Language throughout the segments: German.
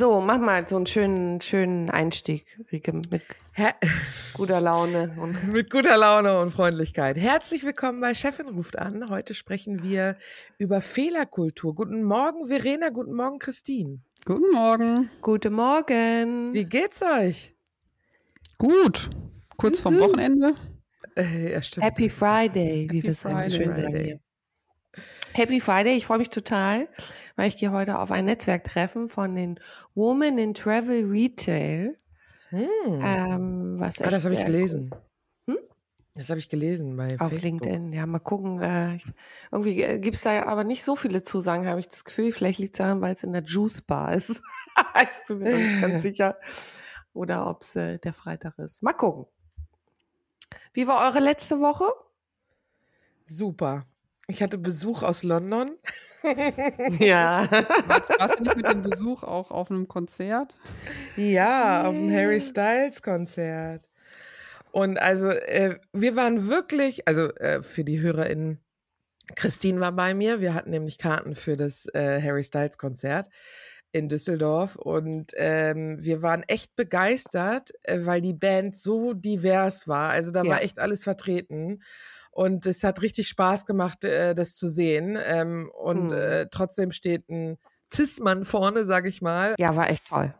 So, mach mal so einen schönen, schönen Einstieg, Rike, mit Her guter Laune und mit guter Laune und Freundlichkeit. Herzlich willkommen bei Chefin ruft an. Heute sprechen wir über Fehlerkultur. Guten Morgen, Verena. Guten Morgen, Christine. Guten Morgen. Guten Morgen. Wie geht's euch? Gut. Kurz vorm Wochenende. Äh, ja, Happy Friday, wie wir es schön sagen. Happy Friday, ich freue mich total, weil ich gehe heute auf ein Netzwerktreffen von den Women in Travel Retail. Hm. Ähm, was ah, das habe ich gelesen. Hm? Das habe ich gelesen bei Auf Facebook. LinkedIn, ja, mal gucken. Äh, irgendwie äh, gibt es da aber nicht so viele Zusagen, habe ich das Gefühl. Vielleicht liegt es daran, weil es in der Juice Bar ist. ich bin mir nicht ganz sicher. Oder ob es äh, der Freitag ist. Mal gucken. Wie war eure letzte Woche? Super. Ich hatte Besuch aus London. ja. Warst, warst, du nicht mit dem Besuch auch auf einem Konzert? Ja, auf dem Harry Styles Konzert. Und also äh, wir waren wirklich, also äh, für die HörerInnen, Christine war bei mir. Wir hatten nämlich Karten für das äh, Harry Styles Konzert in Düsseldorf und ähm, wir waren echt begeistert, äh, weil die Band so divers war. Also da ja. war echt alles vertreten. Und es hat richtig Spaß gemacht, äh, das zu sehen. Ähm, und mhm. äh, trotzdem steht ein Cis-Mann vorne, sag ich mal. Ja, war echt toll.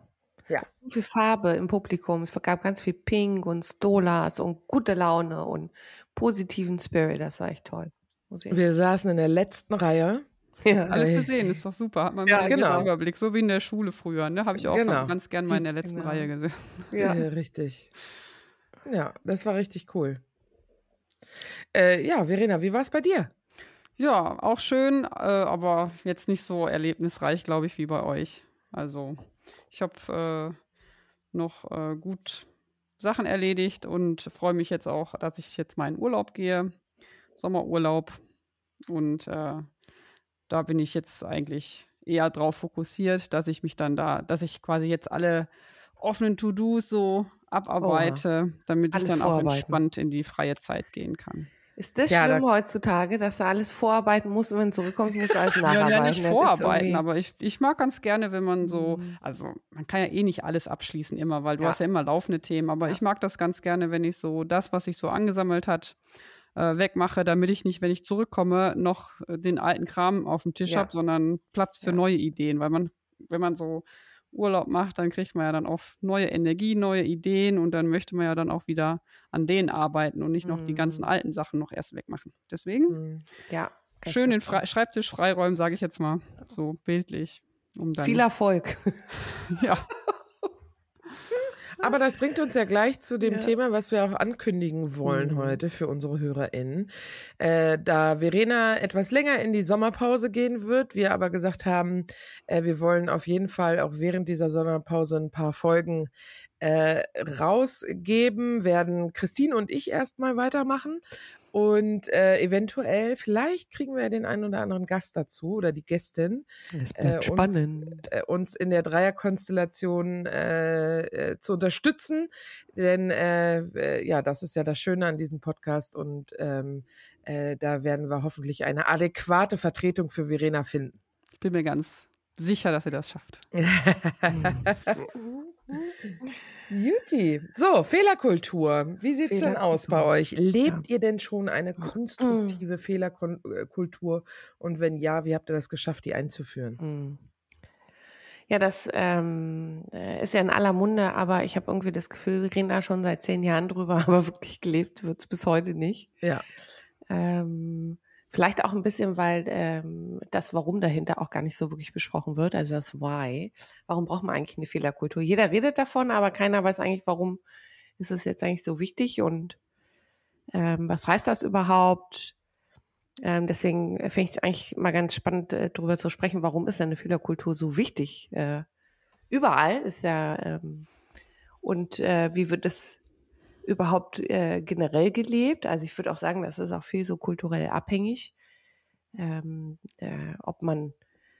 Ja. So viel Farbe im Publikum. Es gab ganz viel Pink und Stolas und gute Laune und positiven Spirit. Das war echt toll. Wir saßen in der letzten Reihe. Ja. Alles gesehen, ist doch super. Hat man ja, genau. Überblick, so wie in der Schule früher. Ne? Habe ich auch genau. ganz gern mal in der letzten genau. Reihe gesehen. Ja. ja, richtig. Ja, das war richtig cool. Äh, ja, Verena, wie war es bei dir? Ja, auch schön, äh, aber jetzt nicht so erlebnisreich, glaube ich, wie bei euch. Also, ich habe äh, noch äh, gut Sachen erledigt und freue mich jetzt auch, dass ich jetzt in Urlaub gehe, Sommerurlaub. Und äh, da bin ich jetzt eigentlich eher drauf fokussiert, dass ich mich dann da, dass ich quasi jetzt alle offenen To-Dos so abarbeite, oh, damit ich dann auch entspannt in die freie Zeit gehen kann. Ist das ja, schlimm da heutzutage, dass du alles vorarbeiten musst und wenn du zurückkommst, musst du alles nacharbeiten? Ja, nicht vorarbeiten, aber ich, ich mag ganz gerne, wenn man so, mhm. also man kann ja eh nicht alles abschließen immer, weil du ja. hast ja immer laufende Themen, aber ja. ich mag das ganz gerne, wenn ich so das, was sich so angesammelt hat, äh, wegmache, damit ich nicht, wenn ich zurückkomme, noch den alten Kram auf dem Tisch ja. habe, sondern Platz für neue Ideen, weil man, wenn man so Urlaub macht, dann kriegt man ja dann auch neue Energie, neue Ideen und dann möchte man ja dann auch wieder an denen arbeiten und nicht noch mm. die ganzen mhm. alten Sachen noch erst wegmachen. Deswegen, mm. ja, schön den Fre Schreibtisch freiräumen, sage ich jetzt mal, so bildlich. Um dann Viel Erfolg. ja. Aber das bringt uns ja gleich zu dem ja. Thema, was wir auch ankündigen wollen mhm. heute für unsere HörerInnen. Äh, da Verena etwas länger in die Sommerpause gehen wird, wir aber gesagt haben, äh, wir wollen auf jeden Fall auch während dieser Sommerpause ein paar Folgen äh, rausgeben, werden Christine und ich erstmal weitermachen und äh, eventuell, vielleicht kriegen wir den einen oder anderen Gast dazu oder die Gästin. Es bleibt äh, spannend. Uns, äh, uns in der Dreierkonstellation äh, äh, zu unterstützen. Denn äh, äh, ja, das ist ja das Schöne an diesem Podcast und ähm, äh, da werden wir hoffentlich eine adäquate Vertretung für Verena finden. Ich bin mir ganz sicher, dass ihr das schafft. Juti. So, Fehlerkultur. Wie sieht es denn aus bei euch? Lebt ja. ihr denn schon eine konstruktive mm. Fehlerkultur? Und wenn ja, wie habt ihr das geschafft, die einzuführen? Mm. Ja, das ähm, äh, ist ja in aller Munde, aber ich habe irgendwie das Gefühl, wir reden da schon seit zehn Jahren drüber, aber wirklich gelebt wird es bis heute nicht. Ja. Ähm, vielleicht auch ein bisschen, weil ähm, das Warum dahinter auch gar nicht so wirklich besprochen wird, also das Why. Warum braucht man eigentlich eine Fehlerkultur? Jeder redet davon, aber keiner weiß eigentlich, warum ist es jetzt eigentlich so wichtig und ähm, was heißt das überhaupt? Ähm, deswegen finde ich es eigentlich mal ganz spannend, äh, darüber zu sprechen, warum ist denn eine Fehlerkultur so wichtig? Äh, überall ist ja, ähm, und äh, wie wird es überhaupt äh, generell gelebt? Also ich würde auch sagen, das ist auch viel so kulturell abhängig, ähm, äh, ob man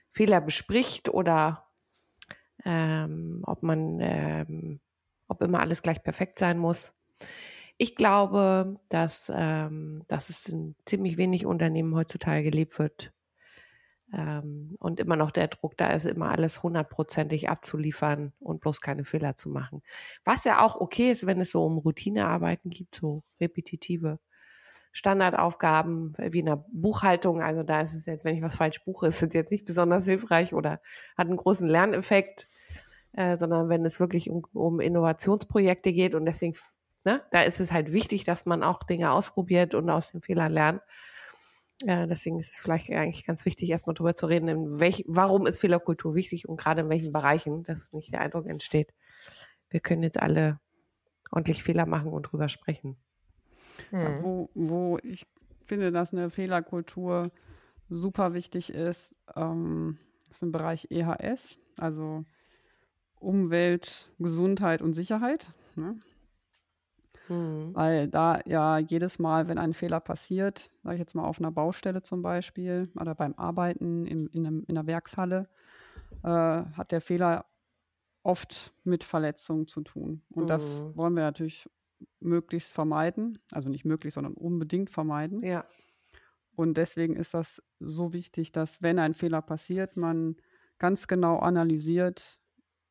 Fehler bespricht oder ähm, ob man, ähm, ob immer alles gleich perfekt sein muss. Ich glaube, dass, ähm, dass es in ziemlich wenig Unternehmen heutzutage gelebt wird ähm, und immer noch der Druck da ist, immer alles hundertprozentig abzuliefern und bloß keine Fehler zu machen. Was ja auch okay ist, wenn es so um Routinearbeiten gibt, so repetitive Standardaufgaben wie in der Buchhaltung. Also da ist es jetzt, wenn ich was falsch buche, ist es jetzt nicht besonders hilfreich oder hat einen großen Lerneffekt, äh, sondern wenn es wirklich um, um Innovationsprojekte geht und deswegen ne, da ist es halt wichtig, dass man auch Dinge ausprobiert und aus den Fehlern lernt. Äh, deswegen ist es vielleicht eigentlich ganz wichtig, erstmal darüber zu reden, in welch, warum ist Fehlerkultur wichtig und gerade in welchen Bereichen, dass nicht der Eindruck entsteht, wir können jetzt alle ordentlich Fehler machen und drüber sprechen. Hm. Wo, wo ich finde, dass eine Fehlerkultur super wichtig ist, ähm, ist im Bereich EHS, also Umwelt, Gesundheit und Sicherheit. Ne? Mhm. Weil da ja jedes Mal, wenn ein Fehler passiert, sage ich jetzt mal auf einer Baustelle zum Beispiel oder beim Arbeiten in, in, einem, in einer Werkshalle, äh, hat der Fehler oft mit Verletzungen zu tun. Und mhm. das wollen wir natürlich möglichst vermeiden. Also nicht möglich, sondern unbedingt vermeiden. Ja. Und deswegen ist das so wichtig, dass wenn ein Fehler passiert, man ganz genau analysiert,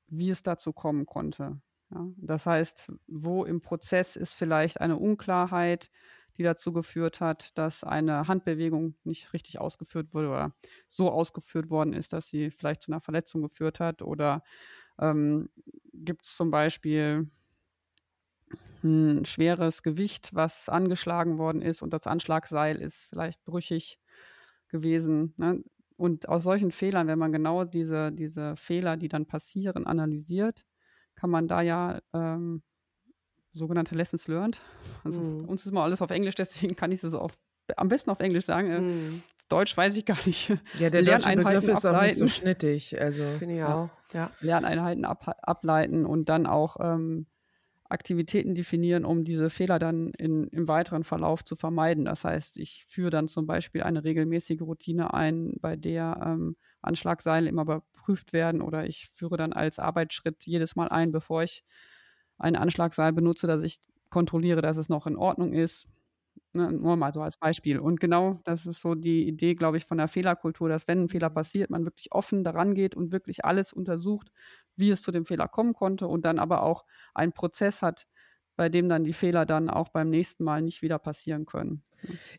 wie es dazu kommen konnte. Ja, das heißt, wo im Prozess ist vielleicht eine Unklarheit, die dazu geführt hat, dass eine Handbewegung nicht richtig ausgeführt wurde oder so ausgeführt worden ist, dass sie vielleicht zu einer Verletzung geführt hat? Oder ähm, gibt es zum Beispiel ein schweres Gewicht, was angeschlagen worden ist und das Anschlagseil ist vielleicht brüchig gewesen? Ne? Und aus solchen Fehlern, wenn man genau diese, diese Fehler, die dann passieren, analysiert, kann man da ja ähm, sogenannte Lessons learned. Also mm. uns ist mal alles auf Englisch, deswegen kann ich es auf, am besten auf Englisch sagen. Mm. Deutsch weiß ich gar nicht. Ja, der deutsche Begriff ist ableiten. auch nicht so schnittig. Also finde ich auch. Ja. Lerneinheiten ab, ableiten und dann auch ähm, Aktivitäten definieren, um diese Fehler dann in, im weiteren Verlauf zu vermeiden. Das heißt, ich führe dann zum Beispiel eine regelmäßige Routine ein, bei der ähm, Anschlagseile immer überprüft werden oder ich führe dann als Arbeitsschritt jedes Mal ein, bevor ich ein Anschlagseil benutze, dass ich kontrolliere, dass es noch in Ordnung ist. Ne, nur mal so als Beispiel. Und genau das ist so die Idee, glaube ich, von der Fehlerkultur, dass wenn ein Fehler passiert, man wirklich offen daran geht und wirklich alles untersucht, wie es zu dem Fehler kommen konnte und dann aber auch einen Prozess hat, bei dem dann die Fehler dann auch beim nächsten Mal nicht wieder passieren können.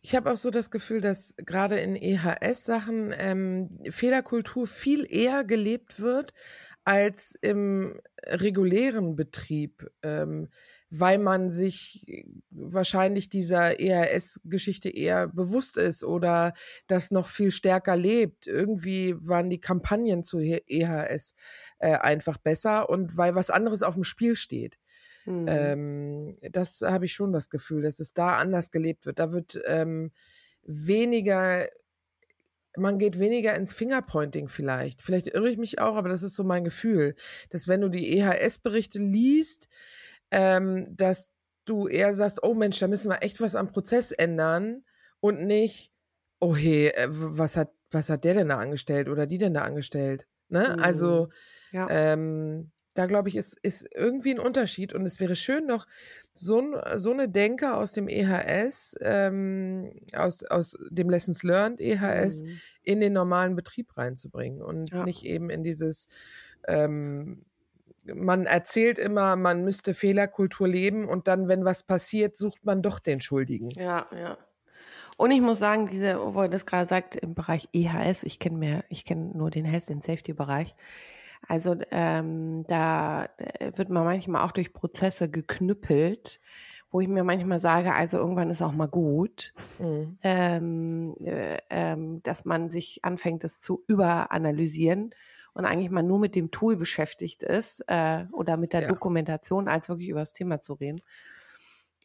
Ich habe auch so das Gefühl, dass gerade in EHS-Sachen ähm, Fehlerkultur viel eher gelebt wird als im regulären Betrieb. Ähm, weil man sich wahrscheinlich dieser EHS-Geschichte eher bewusst ist oder das noch viel stärker lebt. Irgendwie waren die Kampagnen zu EHS äh, einfach besser und weil was anderes auf dem Spiel steht. Mhm. Ähm, das habe ich schon das Gefühl, dass es da anders gelebt wird. Da wird ähm, weniger, man geht weniger ins Fingerpointing vielleicht. Vielleicht irre ich mich auch, aber das ist so mein Gefühl, dass wenn du die EHS-Berichte liest, ähm, dass du eher sagst, oh Mensch, da müssen wir echt was am Prozess ändern und nicht, oh hey, äh, was hat, was hat der denn da angestellt oder die denn da angestellt? Ne? Mhm. Also ja. ähm, da glaube ich, ist, ist irgendwie ein Unterschied und es wäre schön, noch so, so eine Denke aus dem EHS, ähm, aus, aus dem Lessons Learned EHS mhm. in den normalen Betrieb reinzubringen und ja. nicht eben in dieses, ähm, man erzählt immer, man müsste Fehlerkultur leben und dann, wenn was passiert, sucht man doch den Schuldigen. Ja, ja. Und ich muss sagen, diese, wo er das gerade sagt, im Bereich EHS, ich kenne mehr, ich kenne nur den Health and Safety Bereich, Also ähm, da äh, wird man manchmal auch durch Prozesse geknüppelt, wo ich mir manchmal sage, also irgendwann ist auch mal gut, mhm. ähm, äh, ähm, dass man sich anfängt, das zu überanalysieren und eigentlich mal nur mit dem Tool beschäftigt ist äh, oder mit der ja. Dokumentation, als wirklich über das Thema zu reden.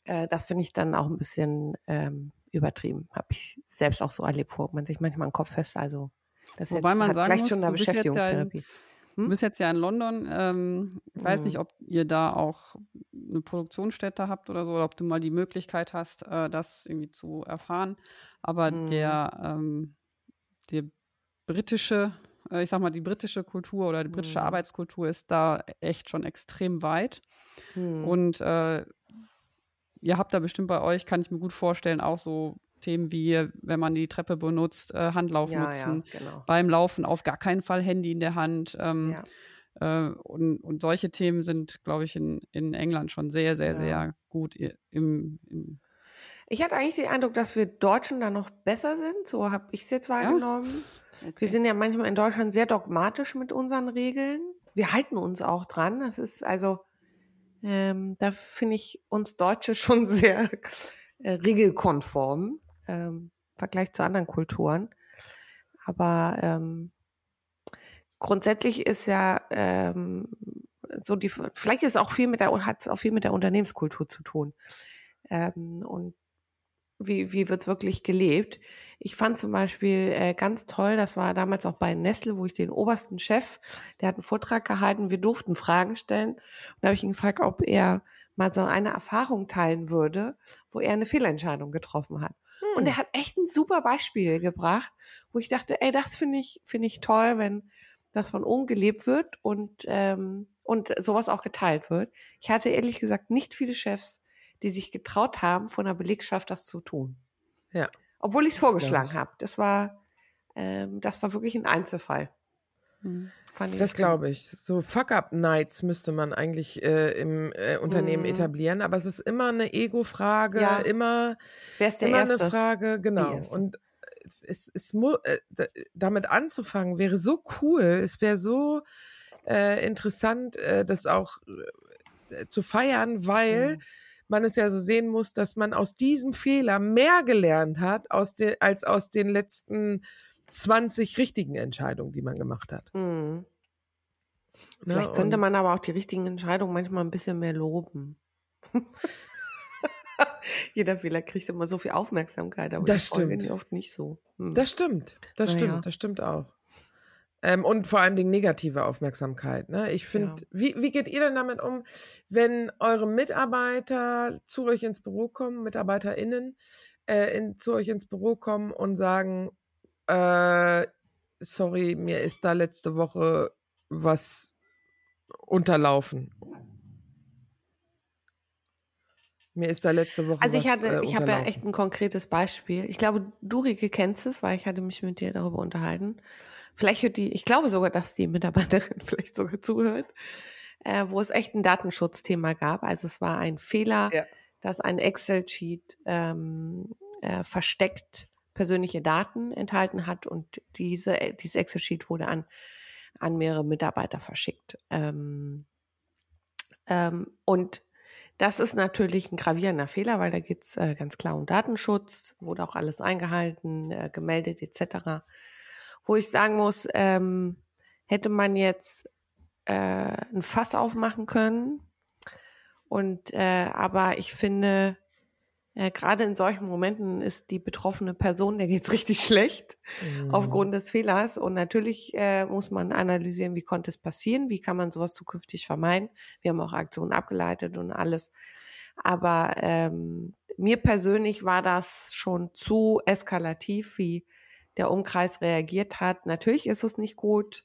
Äh, das finde ich dann auch ein bisschen ähm, übertrieben. Habe ich selbst auch so erlebt, wo man sich manchmal den Kopf fest, also das Wobei jetzt, man hat sagen gleich muss, schon eine Beschäftigungstherapie. Hm? Du bist jetzt ja in London. Ähm, ich weiß nicht, hm. ob ihr da auch eine Produktionsstätte habt oder so, oder ob du mal die Möglichkeit hast, äh, das irgendwie zu erfahren. Aber hm. der, ähm, der britische, äh, ich sag mal, die britische Kultur oder die britische hm. Arbeitskultur ist da echt schon extrem weit. Hm. Und äh, ihr habt da bestimmt bei euch, kann ich mir gut vorstellen, auch so Themen wie, wenn man die Treppe benutzt, äh, Handlauf ja, nutzen, ja, genau. beim Laufen auf gar keinen Fall Handy in der Hand. Ähm, ja. äh, und, und solche Themen sind, glaube ich, in, in England schon sehr, sehr, sehr gut im, im ich hatte eigentlich den Eindruck, dass wir Deutschen da noch besser sind. So habe ich es jetzt wahrgenommen. Okay. Wir sind ja manchmal in Deutschland sehr dogmatisch mit unseren Regeln. Wir halten uns auch dran. Das ist also, ähm, da finde ich uns Deutsche schon sehr äh, regelkonform ähm, Vergleich zu anderen Kulturen. Aber ähm, grundsätzlich ist ja ähm, so die, vielleicht ist auch viel mit der, hat es auch viel mit der Unternehmenskultur zu tun. Ähm, und wie, wie wird's wirklich gelebt? Ich fand zum Beispiel äh, ganz toll, das war damals auch bei Nestle, wo ich den obersten Chef, der hat einen Vortrag gehalten, wir durften Fragen stellen. Und da habe ich ihn gefragt, ob er mal so eine Erfahrung teilen würde, wo er eine Fehlentscheidung getroffen hat. Und er hat echt ein super Beispiel gebracht, wo ich dachte, ey, das finde ich, finde ich toll, wenn das von oben gelebt wird und, ähm, und sowas auch geteilt wird. Ich hatte ehrlich gesagt nicht viele Chefs, die sich getraut haben, von der Belegschaft das zu tun. Ja. Obwohl ich es vorgeschlagen habe. Das war, ähm, das war wirklich ein Einzelfall. Mhm. Das glaube ich. So Fuck-up-Nights müsste man eigentlich äh, im äh, Unternehmen mhm. etablieren, aber es ist immer eine Ego-Frage, ja. immer, Wer ist der immer Erste? eine Frage, genau. Und es, es äh, damit anzufangen wäre so cool, es wäre so äh, interessant, äh, das auch äh, zu feiern, weil mhm. man es ja so sehen muss, dass man aus diesem Fehler mehr gelernt hat aus de, als aus den letzten 20 richtigen Entscheidungen, die man gemacht hat. Mhm. Vielleicht ne? könnte man aber auch die richtigen Entscheidungen manchmal ein bisschen mehr loben. Jeder Fehler kriegt immer so viel Aufmerksamkeit, aber das stimmt. oft nicht so. Hm. Das stimmt, das naja. stimmt, das stimmt auch. Ähm, und vor allem die negative Aufmerksamkeit. Ne? Ich finde, ja. wie, wie geht ihr denn damit um, wenn eure Mitarbeiter zu euch ins Büro kommen, MitarbeiterInnen, äh, in, zu euch ins Büro kommen und sagen, äh, sorry, mir ist da letzte Woche was unterlaufen. Mir ist da letzte Woche Also ich was, hatte, äh, ich habe ja echt ein konkretes Beispiel. Ich glaube, du Rike kennst es, weil ich hatte mich mit dir darüber unterhalten. Vielleicht hört die, ich glaube sogar, dass die Mitarbeiterin vielleicht sogar zuhört, äh, wo es echt ein Datenschutzthema gab. Also es war ein Fehler, ja. dass ein Excel-Sheet ähm, äh, versteckt persönliche Daten enthalten hat und diese, äh, dieses Excel-Sheet wurde an, an mehrere Mitarbeiter verschickt. Ähm, ähm, und das ist natürlich ein gravierender Fehler, weil da geht es äh, ganz klar um Datenschutz, wurde auch alles eingehalten, äh, gemeldet etc. Wo ich sagen muss, ähm, hätte man jetzt äh, ein Fass aufmachen können. Und äh, aber ich finde, äh, gerade in solchen Momenten ist die betroffene Person, der geht's richtig schlecht mhm. aufgrund des Fehlers. Und natürlich äh, muss man analysieren, wie konnte es passieren, wie kann man sowas zukünftig vermeiden. Wir haben auch Aktionen abgeleitet und alles. Aber ähm, mir persönlich war das schon zu eskalativ, wie der Umkreis reagiert hat. Natürlich ist es nicht gut,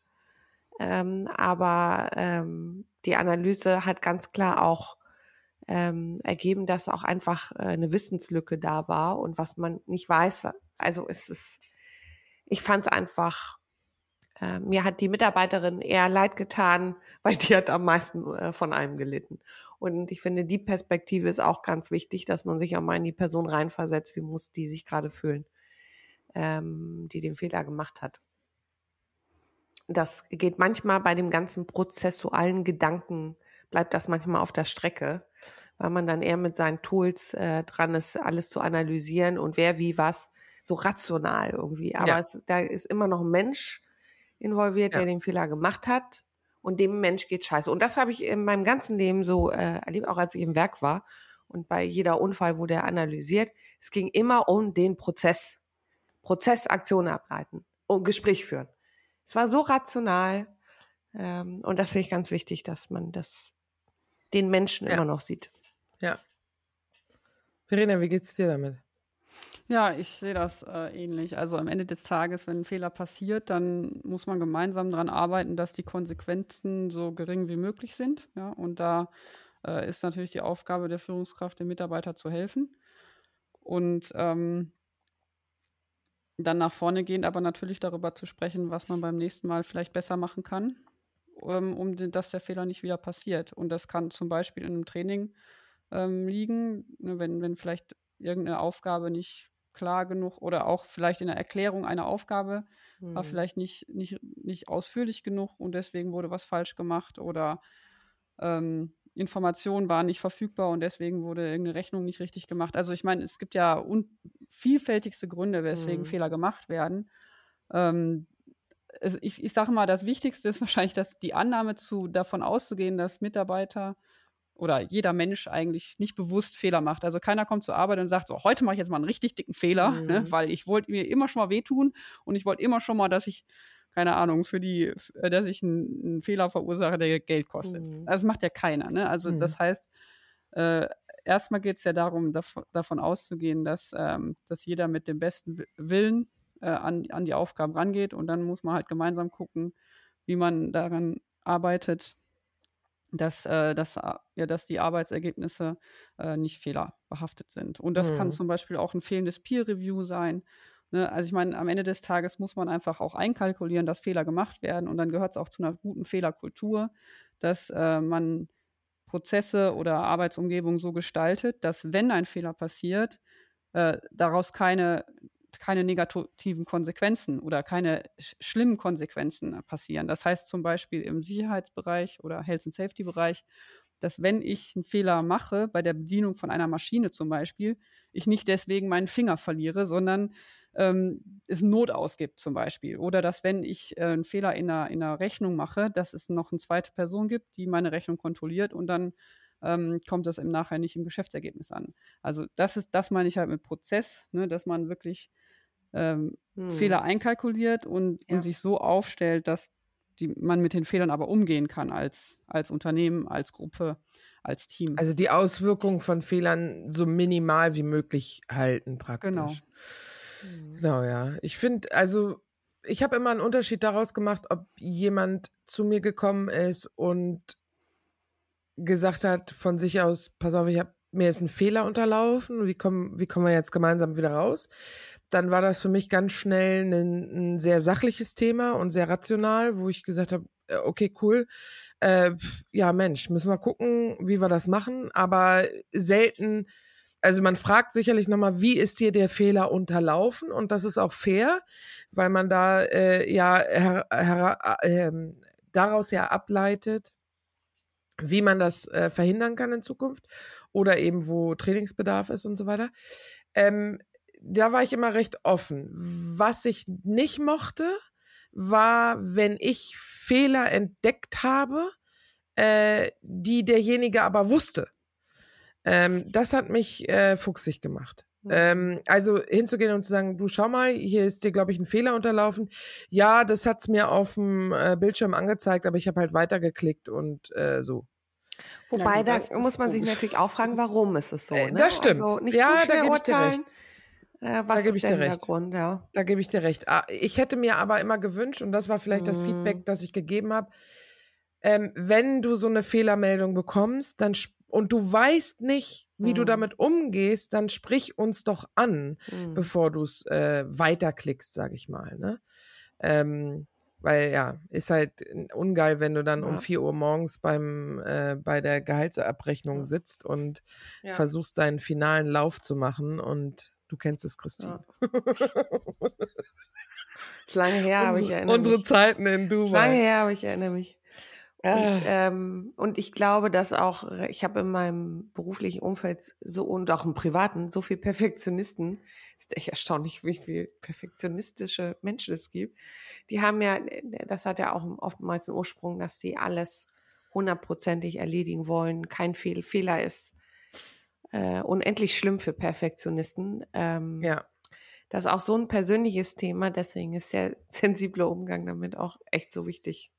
ähm, aber ähm, die Analyse hat ganz klar auch ähm, ergeben, dass auch einfach äh, eine Wissenslücke da war und was man nicht weiß. Also es ist, ich fand es einfach, äh, mir hat die Mitarbeiterin eher leid getan, weil die hat am meisten äh, von einem gelitten. Und ich finde, die Perspektive ist auch ganz wichtig, dass man sich auch mal in die Person reinversetzt, wie muss die sich gerade fühlen, ähm, die den Fehler gemacht hat. das geht manchmal bei dem ganzen prozessualen Gedanken, bleibt das manchmal auf der Strecke, weil man dann eher mit seinen Tools äh, dran ist, alles zu analysieren und wer wie was, so rational irgendwie. Aber ja. es, da ist immer noch ein Mensch involviert, ja. der den Fehler gemacht hat und dem Mensch geht scheiße. Und das habe ich in meinem ganzen Leben so äh, erlebt, auch als ich im Werk war und bei jeder Unfall wurde er analysiert. Es ging immer um den Prozess. Prozessaktionen ableiten und Gespräch führen. Es war so rational ähm, und das finde ich ganz wichtig, dass man das den Menschen ja. immer noch sieht. Ja. Verena, wie geht's dir damit? Ja, ich sehe das äh, ähnlich. Also am Ende des Tages, wenn ein Fehler passiert, dann muss man gemeinsam daran arbeiten, dass die Konsequenzen so gering wie möglich sind. Ja, und da äh, ist natürlich die Aufgabe der Führungskraft, dem Mitarbeiter zu helfen. Und ähm, dann nach vorne gehend, aber natürlich darüber zu sprechen, was man beim nächsten Mal vielleicht besser machen kann ähm, um dass der Fehler nicht wieder passiert. Und das kann zum Beispiel in einem Training ähm, liegen, ne, wenn, wenn vielleicht irgendeine Aufgabe nicht klar genug oder auch vielleicht in der Erklärung einer Aufgabe mhm. war vielleicht nicht, nicht, nicht ausführlich genug und deswegen wurde was falsch gemacht oder ähm, Informationen waren nicht verfügbar und deswegen wurde irgendeine Rechnung nicht richtig gemacht. Also ich meine, es gibt ja vielfältigste Gründe, weswegen mhm. Fehler gemacht werden. Ähm, also ich, ich sage mal, das Wichtigste ist wahrscheinlich, dass die Annahme zu, davon auszugehen, dass Mitarbeiter oder jeder Mensch eigentlich nicht bewusst Fehler macht. Also keiner kommt zur Arbeit und sagt, so, heute mache ich jetzt mal einen richtig dicken Fehler, mhm. ne, weil ich wollte mir immer schon mal wehtun und ich wollte immer schon mal, dass ich, keine Ahnung, für die, äh, dass ich einen, einen Fehler verursache, der Geld kostet. Mhm. Also das macht ja keiner. Ne? Also mhm. das heißt, äh, erstmal geht es ja darum, dav davon auszugehen, dass, ähm, dass jeder mit dem besten Willen äh, an, an die Aufgaben rangeht. Und dann muss man halt gemeinsam gucken, wie man daran arbeitet, dass, äh, dass, äh, ja, dass die Arbeitsergebnisse äh, nicht fehlerbehaftet sind. Und das mhm. kann zum Beispiel auch ein fehlendes Peer-Review sein. Ne? Also ich meine, am Ende des Tages muss man einfach auch einkalkulieren, dass Fehler gemacht werden. Und dann gehört es auch zu einer guten Fehlerkultur, dass äh, man Prozesse oder Arbeitsumgebung so gestaltet, dass wenn ein Fehler passiert, äh, daraus keine keine negativen Konsequenzen oder keine sch schlimmen Konsequenzen passieren. Das heißt zum Beispiel im Sicherheitsbereich oder Health and Safety Bereich, dass wenn ich einen Fehler mache bei der Bedienung von einer Maschine zum Beispiel, ich nicht deswegen meinen Finger verliere, sondern ähm, es Not ausgibt zum Beispiel. Oder dass wenn ich äh, einen Fehler in einer, in einer Rechnung mache, dass es noch eine zweite Person gibt, die meine Rechnung kontrolliert und dann ähm, kommt das im Nachhinein nicht im Geschäftsergebnis an. Also das ist, das meine ich halt mit Prozess, ne, dass man wirklich ähm, hm. Fehler einkalkuliert und, ja. und sich so aufstellt, dass die, man mit den Fehlern aber umgehen kann als, als Unternehmen, als Gruppe, als Team. Also die Auswirkungen von Fehlern so minimal wie möglich halten praktisch. Genau. Mhm. Genau, ja. Ich finde, also ich habe immer einen Unterschied daraus gemacht, ob jemand zu mir gekommen ist und gesagt hat von sich aus, pass auf, ich habe mir ist ein Fehler unterlaufen, wie kommen, wie kommen wir jetzt gemeinsam wieder raus? Dann war das für mich ganz schnell ein, ein sehr sachliches Thema und sehr rational, wo ich gesagt habe, äh, okay, cool. Äh, ja, Mensch, müssen wir gucken, wie wir das machen. Aber selten, also man fragt sicherlich nochmal, wie ist dir der Fehler unterlaufen? Und das ist auch fair, weil man da äh, ja her, her, äh, daraus ja ableitet, wie man das äh, verhindern kann in Zukunft oder eben wo Trainingsbedarf ist und so weiter. Ähm, da war ich immer recht offen. Was ich nicht mochte, war, wenn ich Fehler entdeckt habe, äh, die derjenige aber wusste. Ähm, das hat mich äh, fuchsig gemacht. Mhm. Ähm, also hinzugehen und zu sagen, du schau mal, hier ist dir, glaube ich, ein Fehler unterlaufen. Ja, das hat's mir auf dem äh, Bildschirm angezeigt, aber ich habe halt weitergeklickt und äh, so. Wobei, ja, da muss man sich natürlich auch fragen, warum ist es so. Äh, ne? Das stimmt. Also nicht ja, zu da gebe ich dir recht. Äh, was da gebe ich dir recht. Grund, ja? Da gebe ich dir recht. Ah, ich hätte mir aber immer gewünscht, und das war vielleicht mhm. das Feedback, das ich gegeben habe, ähm, wenn du so eine Fehlermeldung bekommst, dann und du weißt nicht, wie mhm. du damit umgehst, dann sprich uns doch an, mhm. bevor du es äh, weiterklickst, sag ich mal. Ne? Ähm, weil ja, ist halt ungeil, wenn du dann ja. um 4 Uhr morgens beim äh, bei der Gehaltsabrechnung ja. sitzt und ja. versuchst deinen finalen Lauf zu machen und Du kennst es, Christine. Ja. ist lange her, aber ich erinnere unsere mich. Zeiten in Dubai. Ist lange her, aber ich erinnere mich. Ah. Und, ähm, und ich glaube, dass auch, ich habe in meinem beruflichen Umfeld so und auch im privaten so viel Perfektionisten. Ist echt erstaunlich, wie viel perfektionistische Menschen es gibt. Die haben ja, das hat ja auch oftmals einen Ursprung, dass sie alles hundertprozentig erledigen wollen. Kein Fehl, Fehler ist äh, unendlich schlimm für Perfektionisten. Ähm, ja. Das ist auch so ein persönliches Thema, deswegen ist der sensible Umgang damit auch echt so wichtig.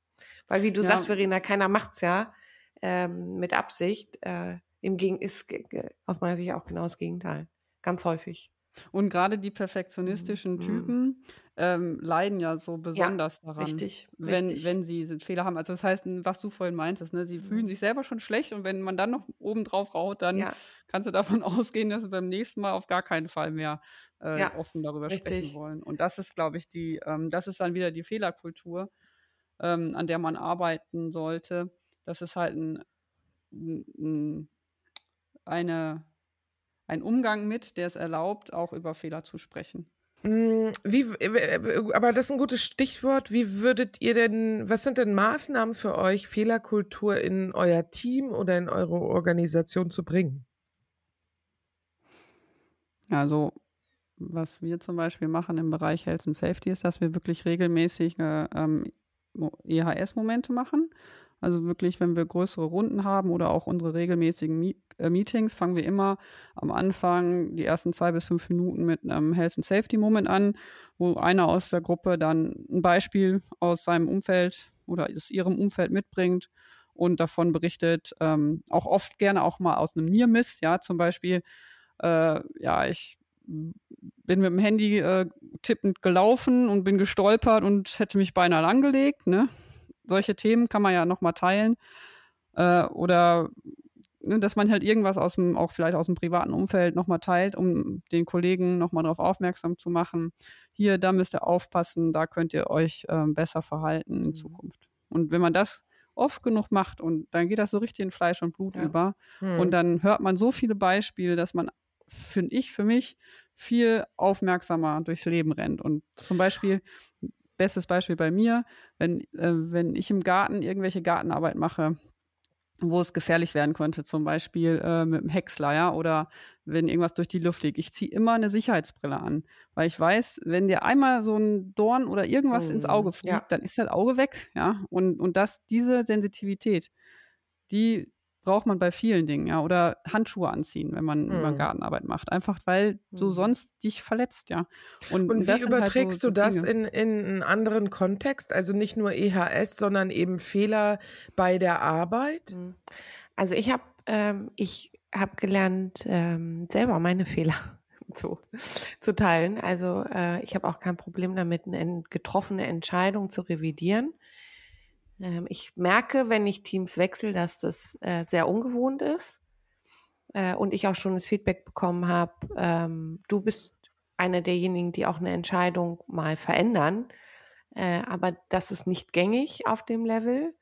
Weil wie du Ja. sagst, Verena, keiner macht's ja ähm, mit Absicht. Äh, Im Gegen ist aus meiner Sicht auch genau das Gegenteil. Ganz häufig. Und gerade die perfektionistischen Mhm. Typen ähm, leiden ja so besonders daran. Richtig. Wenn, richtig. wenn sie Fehler haben. Also das heißt, was du vorhin meintest, ne, sie Mhm. fühlen sich selber schon schlecht und wenn man dann noch oben drauf raut, dann ja, kannst du davon ausgehen, dass sie beim nächsten Mal auf gar keinen Fall mehr äh, Ja, offen darüber richtig. sprechen wollen. Und das ist, glaube ich, die, ähm, das ist dann wieder die Fehlerkultur, ähm, an der man arbeiten sollte. Das ist halt ein, ein- eine, ein Umgang mit, der es erlaubt, auch über Fehler zu sprechen. Mm, Wie, aber das ist ein gutes Stichwort. Wie würdet ihr denn, was sind denn Maßnahmen für euch, Fehlerkultur in euer Team oder in eure Organisation zu bringen? Also, was wir zum Beispiel machen im Bereich Health and Safety ist, dass wir wirklich regelmäßig äh, ähm, Mo- EHS-Momente machen. Also wirklich, wenn wir größere Runden haben oder auch unsere regelmäßigen Meet äh, Meetings, fangen wir immer am Anfang die ersten zwei bis fünf Minuten mit einem Health and Safety Moment an, wo einer aus der Gruppe dann ein Beispiel aus seinem Umfeld oder aus ihrem Umfeld mitbringt und davon berichtet, ähm, auch oft gerne auch mal aus einem Near Miss, ja, zum Beispiel, äh, ja, ich bin mit dem Handy äh, tippend gelaufen und bin gestolpert und hätte mich beinahe langgelegt. Ne? Solche Themen kann man ja nochmal teilen. Äh, oder ne, dass man halt irgendwas aus dem, auch vielleicht aus dem privaten Umfeld nochmal teilt, um den Kollegen nochmal darauf aufmerksam zu machen. Hier, da müsst ihr aufpassen, da könnt ihr euch ähm, besser verhalten in Mhm. Zukunft. Und wenn man das oft genug macht und dann geht das so richtig in Fleisch und Blut Ja. über, Hm. und dann hört man so viele Beispiele, dass man, finde ich, für mich viel aufmerksamer durchs Leben rennt. Und zum Beispiel, bestes Beispiel bei mir, wenn, äh, wenn ich im Garten irgendwelche Gartenarbeit mache, wo es gefährlich werden könnte, zum Beispiel äh, mit dem Häcksler, ja, oder wenn irgendwas durch die Luft fliegt. Ich ziehe immer eine Sicherheitsbrille an, weil ich weiß, wenn dir einmal so ein Dorn oder irgendwas ins Mhm, Auge fliegt, ja. dann ist das Auge weg, ja. Und, und das, diese Sensitivität, die braucht man bei vielen Dingen, ja. Oder Handschuhe anziehen, wenn man, wenn man Mhm. Gartenarbeit macht. Einfach weil du Mhm. sonst dich verletzt, ja. Und, Und das wie halt überträgst so, du das Dinge. in, in einen anderen Kontext? Also nicht nur EHS, sondern eben Fehler bei der Arbeit? Mhm. Also ich habe ähm, ich habe gelernt, ähm, selber meine Fehler zu, zu teilen. Also äh, ich habe auch kein Problem damit, eine en- getroffene Entscheidung zu revidieren. Ähm, ich merke, wenn ich Teams wechsle, dass das äh, sehr ungewohnt ist. Äh, und ich auch schon das Feedback bekommen habe, ähm, du bist einer derjenigen, die auch eine Entscheidung mal verändern. Äh, aber das ist nicht gängig auf dem Level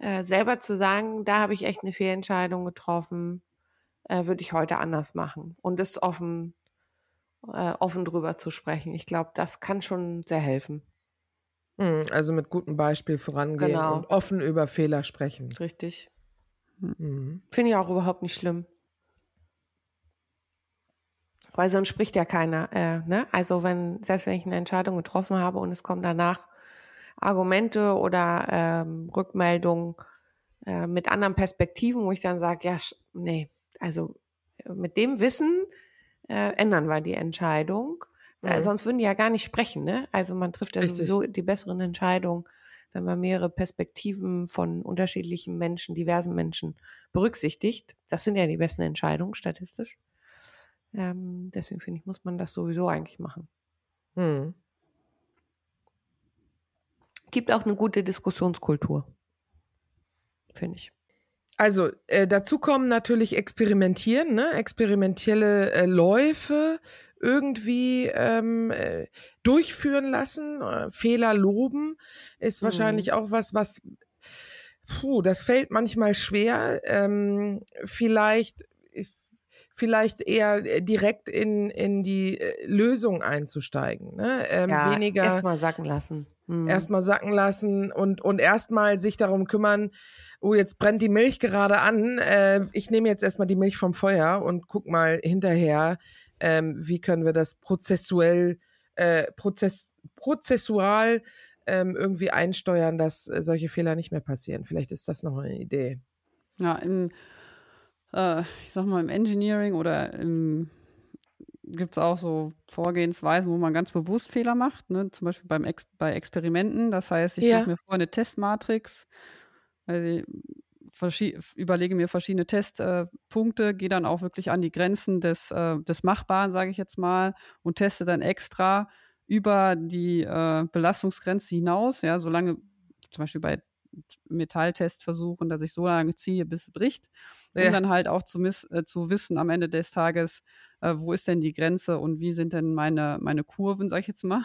äh, selber zu sagen, da habe ich echt eine Fehlentscheidung getroffen, äh, würde ich heute anders machen. Und das offen, äh, offen drüber zu sprechen. Ich glaube, das kann schon sehr helfen. Hm, Also mit gutem Beispiel vorangehen Genau. und offen über Fehler sprechen. Richtig. Mhm. Finde ich auch überhaupt nicht schlimm. Weil sonst spricht ja keiner. Äh, ne? Also wenn, selbst wenn ich eine Entscheidung getroffen habe und es kommen danach Argumente oder ähm, Rückmeldungen äh, mit anderen Perspektiven, wo ich dann sage, ja, nee, also äh, mit dem Wissen äh, ändern wir die Entscheidung. Mhm. sonst würden die ja gar nicht sprechen. Ne? Also man trifft ja Richtig. sowieso die besseren Entscheidungen, wenn man mehrere Perspektiven von unterschiedlichen Menschen, diversen Menschen berücksichtigt. Das sind ja die besten Entscheidungen statistisch. Ähm, deswegen finde ich, muss man das sowieso eigentlich machen. Hm. Gibt auch eine gute Diskussionskultur, finde ich. Also äh, dazu kommen natürlich Experimentieren, ne? experimentelle äh, Läufe irgendwie ähm, äh, durchführen lassen, äh, Fehler loben, ist Mhm. wahrscheinlich auch was, was, puh, das fällt manchmal schwer. Ähm, vielleicht, ich- vielleicht eher äh, direkt in, in die äh, Lösung einzusteigen. Ne? Ähm, ja, weniger erstmal sacken lassen. Hm. Erstmal sacken lassen und, und erstmal sich darum kümmern, oh, jetzt brennt die Milch gerade an. Äh, ich nehme jetzt erstmal die Milch vom Feuer und guck mal hinterher, ähm, wie können wir das prozessuell, äh, prozess, prozessual ähm, irgendwie einsteuern, dass äh, solche Fehler nicht mehr passieren. Vielleicht ist das noch eine Idee. Ja, im, äh, ich sag mal, im Engineering oder im gibt es auch so Vorgehensweisen, wo man ganz bewusst Fehler macht, ne? zum Beispiel beim Ex bei Experimenten. Das heißt, ich ja. mir vor eine Testmatrix, also überlege mir verschiedene Testpunkte, äh, gehe dann auch wirklich an die Grenzen des, äh, des Machbaren, sage ich jetzt mal, und teste dann extra über die äh, Belastungsgrenze hinaus, ja, solange zum Beispiel bei Metalltestversuchen, dass ich so lange ziehe, bis es bricht, um ja. dann halt auch zu, äh, zu wissen am Ende des Tages, äh, wo ist denn die Grenze und wie sind denn meine, meine Kurven, sag ich jetzt mal.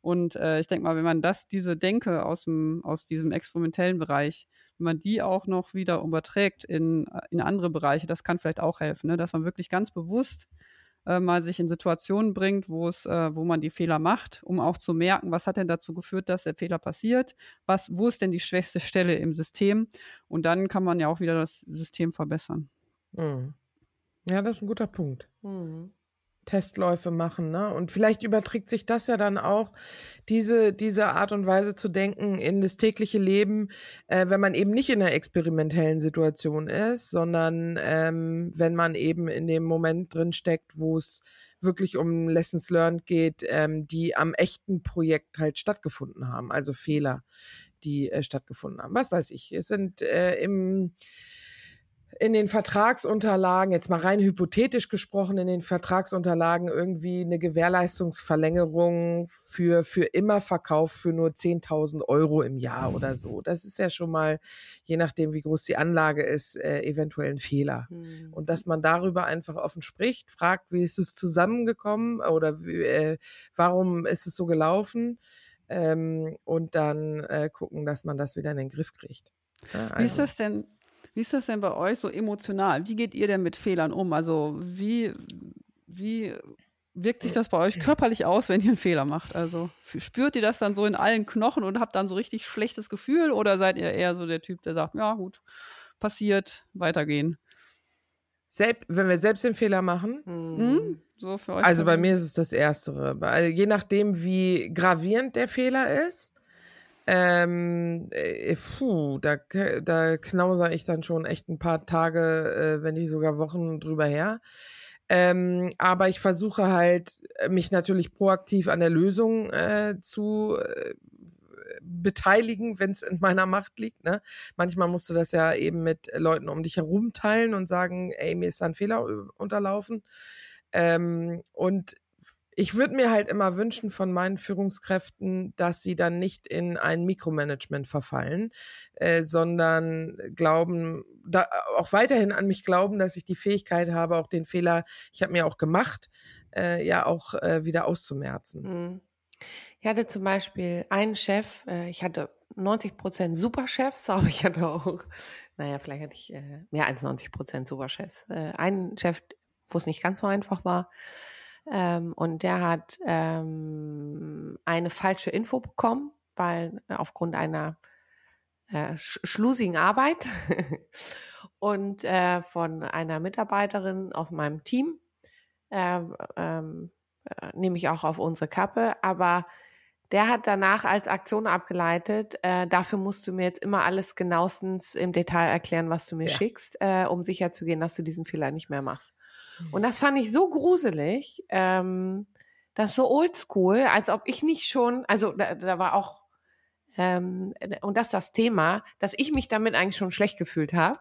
Und äh, ich denke mal, wenn man das, diese Denke aus, dem, aus diesem experimentellen Bereich, wenn man die auch noch wieder überträgt in, äh, in andere Bereiche, das kann vielleicht auch helfen, ne? dass man wirklich ganz bewusst äh, mal sich in Situationen bringt, wo es, äh, wo man die Fehler macht, um auch zu merken, was hat denn dazu geführt, dass der Fehler passiert, was, wo ist denn die schwächste Stelle im System und dann kann man ja auch wieder das System verbessern. Mhm. Ja, das ist ein guter Punkt. Mhm. Testläufe machen, ne? Und vielleicht überträgt sich das ja dann auch, diese, diese Art und Weise zu denken in das tägliche Leben, äh, wenn man eben nicht in einer experimentellen Situation ist, sondern ähm, wenn man eben in dem Moment drin steckt, wo es wirklich um Lessons learned geht, ähm, die am echten Projekt halt stattgefunden haben, also Fehler, die äh, stattgefunden haben. Was weiß ich, es sind äh, im in den Vertragsunterlagen, jetzt mal rein hypothetisch gesprochen, in den Vertragsunterlagen irgendwie eine Gewährleistungsverlängerung für, für immer Verkauf für nur 10.000 Euro im Jahr oder so. Das ist ja schon mal, je nachdem, wie groß die Anlage ist, äh, eventuell ein Fehler. Mhm. Und dass man darüber einfach offen spricht, fragt, wie ist es zusammengekommen oder wie, äh, warum ist es so gelaufen? Ähm, und dann äh, gucken, dass man das wieder in den Griff kriegt. Ja, also. Wie ist also das denn wie ist das denn bei euch so emotional? Wie geht ihr denn mit Fehlern um? Also wie, wie wirkt sich das bei euch körperlich aus, wenn ihr einen Fehler macht? Also spürt ihr das dann so in allen Knochen und habt dann so richtig schlechtes Gefühl oder seid ihr eher so der Typ, der sagt, ja gut, passiert, weitergehen? Selbst, wenn wir selbst den Fehler machen? Mhm. So für euch also bei mir ist es das Erstere. Also je nachdem, wie gravierend der Fehler ist, ähm, äh, puh, da, da knauser ich dann schon echt ein paar Tage, äh, wenn nicht sogar Wochen drüber her. Ähm, aber ich versuche halt, äh, mich natürlich proaktiv an der Lösung äh, zu äh, beteiligen, wenn es in meiner Macht liegt. Ne? Manchmal musst du das ja eben mit Leuten um dich herum teilen und sagen, ey, mir ist da ein Fehler unterlaufen. Ähm, und ich würde mir halt immer wünschen von meinen Führungskräften, dass sie dann nicht in ein Mikromanagement verfallen, äh, sondern glauben, da, auch weiterhin an mich glauben, dass ich die Fähigkeit habe, auch den Fehler, ich habe mir auch gemacht, äh, ja auch äh, wieder auszumerzen. Mhm. Ich hatte zum Beispiel einen Chef, äh, ich hatte 90 Prozent Superchefs, aber ich hatte auch, naja, vielleicht hatte ich äh, mehr als 90 Prozent Superchefs. Äh, einen Chef, wo es nicht ganz so einfach war, ähm, und der hat ähm, eine falsche Info bekommen, weil äh, aufgrund einer äh, sch schlusigen Arbeit und äh, von einer Mitarbeiterin aus meinem Team, äh, ähm, äh, nehme ich auch auf unsere Kappe, aber der hat danach als Aktion abgeleitet, äh, dafür musst du mir jetzt immer alles genauestens im Detail erklären, was du mir ja. schickst, äh, um sicherzugehen, dass du diesen Fehler nicht mehr machst. Und das fand ich so gruselig, ähm, das so oldschool, als ob ich nicht schon, also da, da war auch, ähm, und das ist das Thema, dass ich mich damit eigentlich schon schlecht gefühlt habe.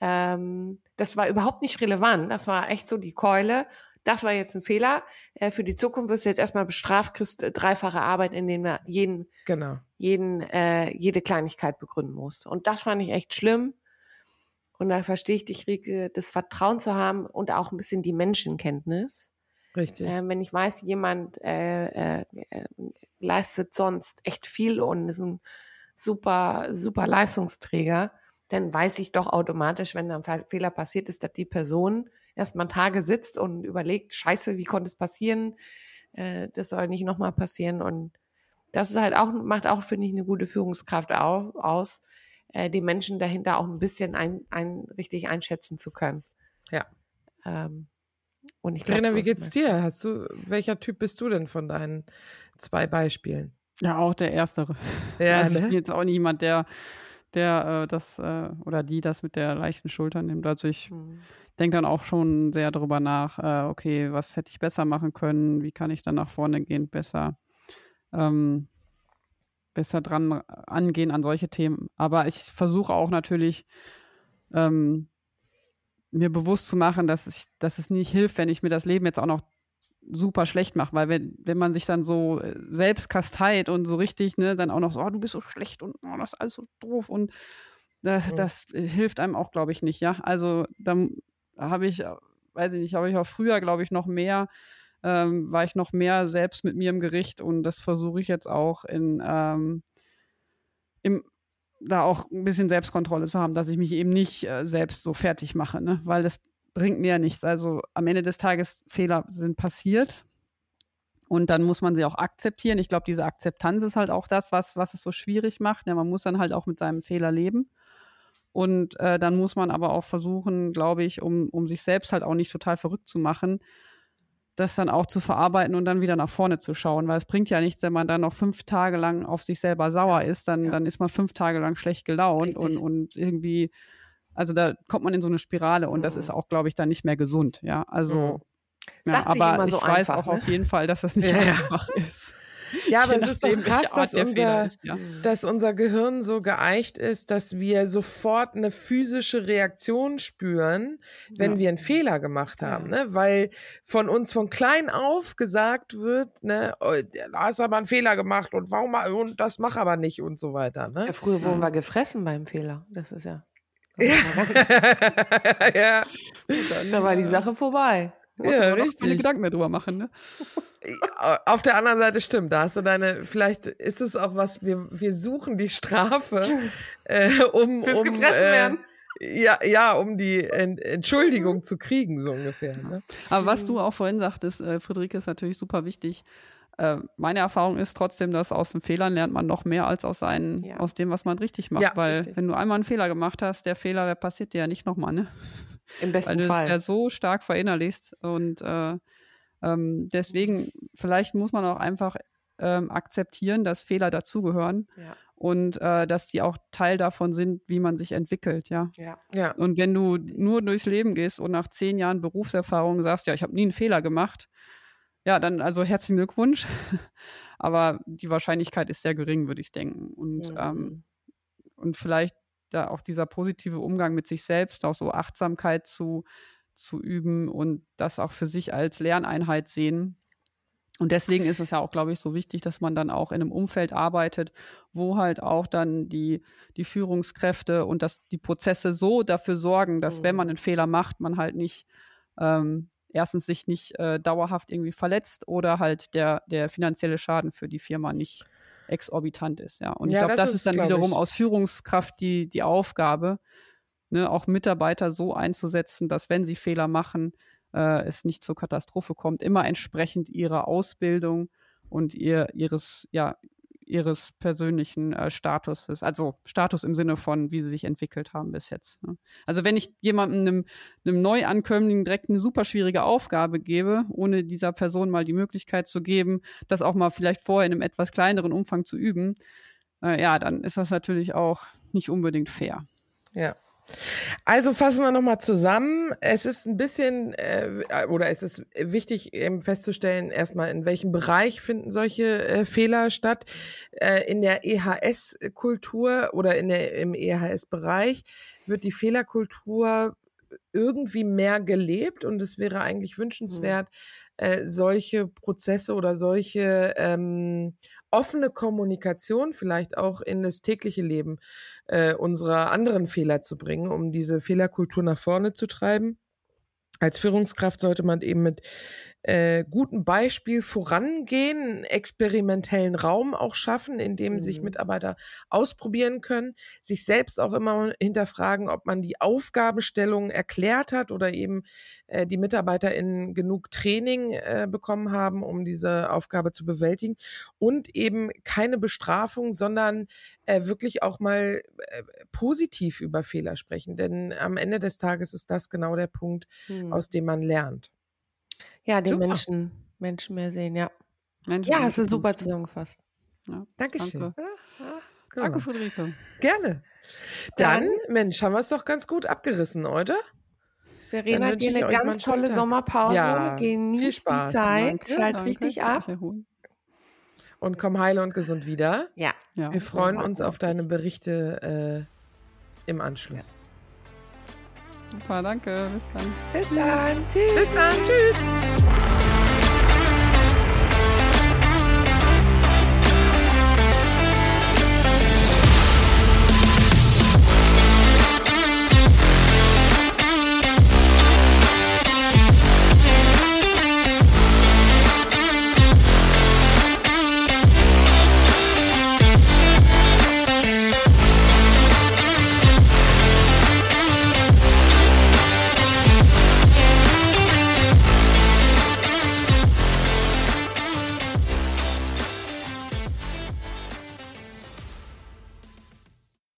Ähm, das war überhaupt nicht relevant. Das war echt so die Keule. Das war jetzt ein Fehler. Äh, für die Zukunft wirst du jetzt erstmal bestraft, kriegst äh, dreifache Arbeit, in denen du jeden, genau. jeden, äh, jede Kleinigkeit begründen musst. Und das fand ich echt schlimm. Und da verstehe ich dich, Rieke, das Vertrauen zu haben und auch ein bisschen die Menschenkenntnis. Richtig. Äh, wenn ich weiß, jemand äh, äh, äh, leistet sonst echt viel und ist ein super, super Leistungsträger, dann weiß ich doch automatisch, wenn da ein Fehler passiert ist, dass die Person erstmal Tage sitzt und überlegt, scheiße, wie konnte es passieren? Äh, das soll nicht nochmal passieren. Und das ist halt auch, macht auch, finde ich, eine gute Führungskraft auf, aus, äh, die Menschen dahinter auch ein bisschen ein, ein, richtig einschätzen zu können. Ja. Ähm, und ich Verena, so wie geht's dir? Hast du, welcher Typ bist du denn von deinen zwei Beispielen? Ja, auch der Erstere. Ja, also ich bin ne? jetzt auch niemand, der, der äh, das äh, oder die das mit der leichten Schulter nimmt. Also ich Hm. denke dann auch schon sehr darüber nach, äh, okay, was hätte ich besser machen können, wie kann ich dann nach vorne gehen, besser, ähm, besser dran angehen an solche Themen. Aber ich versuche auch natürlich, ähm, mir bewusst zu machen, dass, ich, dass es nicht hilft, wenn ich mir das Leben jetzt auch noch super schlecht mache, weil wenn, wenn man sich dann so äh, selbst kasteit und so richtig, ne, dann auch noch so, oh, du bist so schlecht und oh, das ist alles so doof und das, Mhm. das äh, hilft einem auch, glaube ich, nicht, ja. Also dann habe ich, äh, weiß ich nicht, habe ich auch früher, glaube ich, noch mehr, ähm, war ich noch mehr selbst mit mir im Gericht und das versuche ich jetzt auch in ähm, im da auch ein bisschen Selbstkontrolle zu haben, dass ich mich eben nicht äh, selbst so fertig mache, ne? weil das bringt mir ja nichts. Also am Ende des Tages Fehler sind passiert und dann muss man sie auch akzeptieren. Ich glaube, diese Akzeptanz ist halt auch das, was, was es so schwierig macht. Ja, man muss dann halt auch mit seinem Fehler leben. Und äh, dann muss man aber auch versuchen, glaube ich, um, um sich selbst halt auch nicht total verrückt zu machen, das dann auch zu verarbeiten und dann wieder nach vorne zu schauen. Weil es bringt ja nichts, wenn man dann noch fünf Tage lang auf sich selber sauer ist, dann, Ja. dann ist man fünf Tage lang schlecht gelaunt und, Richtig. und irgendwie, also da kommt man in so eine Spirale und das Mhm. ist auch, glaube ich, dann nicht mehr gesund. Ja, also. Ja, Sagt sich aber immer so ich weiß einfach, auch ne? auf jeden Fall, dass das nicht Ja, ja. einfach ist. Ja, aber es ist doch krass, dass unser, ist, ja. dass unser Gehirn so geeicht ist, dass wir sofort eine physische Reaktion spüren, wenn Ja. wir einen Fehler gemacht haben, Ja. ne? Weil von uns von klein auf gesagt wird, ne, oh, da hast aber einen Fehler gemacht und warum und das mach aber nicht und so weiter, ne? Ja, früher wurden wir gefressen beim Fehler. Das ist ja. ja, Da war die Sache vorbei. Ja, noch keine richtig. Gedanken mehr drüber machen, ne? auf der anderen Seite stimmt, da hast du deine, vielleicht ist es auch was, wir, wir suchen die Strafe, äh, um, Fürs um gefressen äh, werden. Ja, ja, um die Ent Entschuldigung zu kriegen, so ungefähr. Ne? Aber was du auch vorhin sagtest, äh, Friederike, ist natürlich super wichtig. Äh, meine Erfahrung ist trotzdem, dass aus den Fehlern lernt man noch mehr als aus, seinen, Ja. aus dem, was man richtig macht. Ja, Weil richtig. wenn du einmal einen Fehler gemacht hast, der Fehler, der passiert dir ja nicht nochmal, ne? Im Weil besten du es Fall. ja so stark verinnerlichst. Und äh, ähm, deswegen, vielleicht muss man auch einfach ähm, akzeptieren, dass Fehler dazugehören ja. und äh, dass die auch Teil davon sind, wie man sich entwickelt, ja. Ja. Ja, Und wenn du nur durchs Leben gehst und nach zehn Jahren Berufserfahrung sagst, ja, ich habe nie einen Fehler gemacht, ja, dann also herzlichen Glückwunsch. Aber die Wahrscheinlichkeit ist sehr gering, würde ich denken. Und, Mhm. ähm, und vielleicht da auch dieser positive Umgang mit sich selbst, auch so Achtsamkeit zu, zu üben und das auch für sich als Lerneinheit sehen. Und deswegen ist es ja auch, glaube ich, so wichtig, dass man dann auch in einem Umfeld arbeitet, wo halt auch dann die, die Führungskräfte und dass die Prozesse so dafür sorgen, dass wenn man Mhm. einen Fehler macht, man halt nicht ähm, erstens sich nicht äh, dauerhaft irgendwie verletzt oder halt der, der finanzielle Schaden für die Firma nicht exorbitant ist, ja. Und Ja, ich glaube, das das, ist, dann wiederum ich- aus Führungskraft die, die Aufgabe, ne, auch Mitarbeiter so einzusetzen, dass wenn sie Fehler machen, äh, es nicht zur Katastrophe kommt, immer entsprechend ihrer Ausbildung und ihr, ihres, ja, ihres persönlichen äh, Statuses, also Status im Sinne von, wie sie sich entwickelt haben bis jetzt. Ne? Also wenn ich jemandem, einem, einem Neuankömmling direkt eine super schwierige Aufgabe gebe, ohne dieser Person mal die Möglichkeit zu geben, das auch mal vielleicht vorher in einem etwas kleineren Umfang zu üben, äh, ja, dann ist das natürlich auch nicht unbedingt fair. ja. Also fassen wir nochmal zusammen. Es ist ein bisschen, äh, oder es ist wichtig eben festzustellen, erstmal in welchem Bereich finden solche äh, Fehler statt. Äh, in der EHS-Kultur oder in der, im EHS-Bereich wird die Fehlerkultur irgendwie mehr gelebt und es wäre eigentlich wünschenswert, äh, solche Prozesse oder solche ähm, offene Kommunikation vielleicht auch in das tägliche Leben äh, unserer anderen Fehler zu bringen, um diese Fehlerkultur nach vorne zu treiben. Als Führungskraft sollte man eben mit äh, guten Beispiel vorangehen, einen experimentellen Raum auch schaffen, in dem mhm. sich Mitarbeiter ausprobieren können, sich selbst auch immer hinterfragen, ob man die Aufgabenstellung erklärt hat oder eben äh, die MitarbeiterInnen genug Training äh, bekommen haben, um diese Aufgabe zu bewältigen und eben keine Bestrafung, sondern äh, wirklich auch mal äh, positiv über Fehler sprechen. Denn am Ende des Tages ist das genau der Punkt, mhm. aus dem man lernt. Ja, den Menschen, Menschen mehr sehen, ja. Menschen ja, hast du super zusammengefasst. Ja, Dankeschön. Danke. Danke, Friederike. Gerne. Dann, Dann, Mensch, haben wir es doch ganz gut abgerissen, oder? Verena hat dir eine ganz tolle Sommerpause. Ja, Genieß viel Spaß. die Zeit. Danke, Schalt danke. richtig ab. Und komm heile und gesund wieder. Ja. ja. Wir freuen uns auf deine Berichte äh, im Anschluss. Ja. Super, danke. Bis dann. Bis dann. Tschüss. Bis dann. Tschüss.